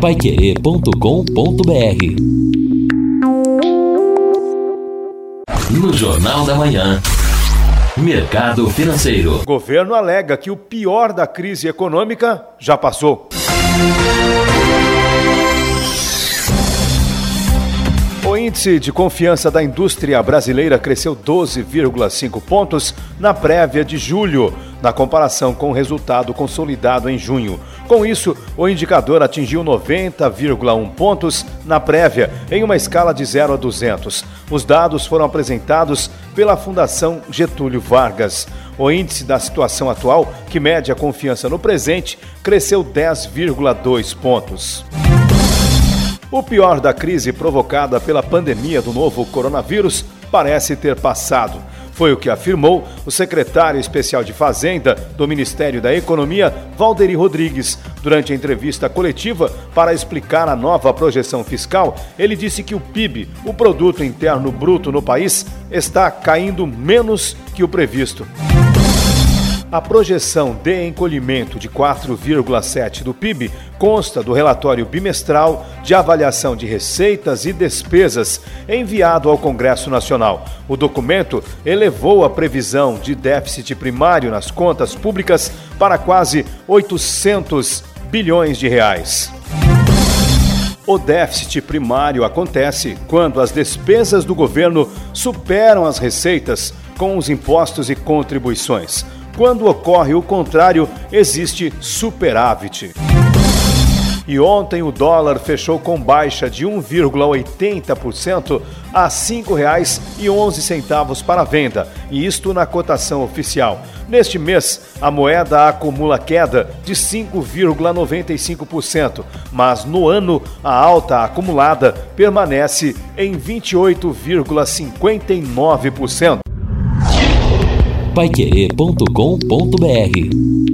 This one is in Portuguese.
paiquerê.com.br No Jornal da Manhã. Mercado Financeiro. O governo alega que o pior da crise econômica já passou. O índice de confiança da indústria brasileira cresceu 12,5 pontos na prévia de julho, na comparação com o resultado consolidado em junho. Com isso, o indicador atingiu 90,1 pontos na prévia, em uma escala de 0 a 200. Os dados foram apresentados pela Fundação Getúlio Vargas. O índice da situação atual, que mede a confiança no presente, cresceu 10,2 pontos. O pior da crise provocada pela pandemia do novo coronavírus parece ter passado. Foi o que afirmou o secretário especial de Fazenda do Ministério da Economia, Valderi Rodrigues. Durante a entrevista coletiva para explicar a nova projeção fiscal, ele disse que o PIB, o Produto Interno Bruto no país, está caindo menos que o previsto. A projeção de encolhimento de 4,7 do PIB consta do relatório bimestral de avaliação de receitas e despesas enviado ao Congresso Nacional. O documento elevou a previsão de déficit primário nas contas públicas para quase 800 bilhões de reais. O déficit primário acontece quando as despesas do governo superam as receitas com os impostos e contribuições. Quando ocorre o contrário, existe superávit. E ontem o dólar fechou com baixa de 1,80% a R$ 5,11 para venda, e isto na cotação oficial. Neste mês, a moeda acumula queda de 5,95%, mas no ano a alta acumulada permanece em 28,59% paiquerê.com.br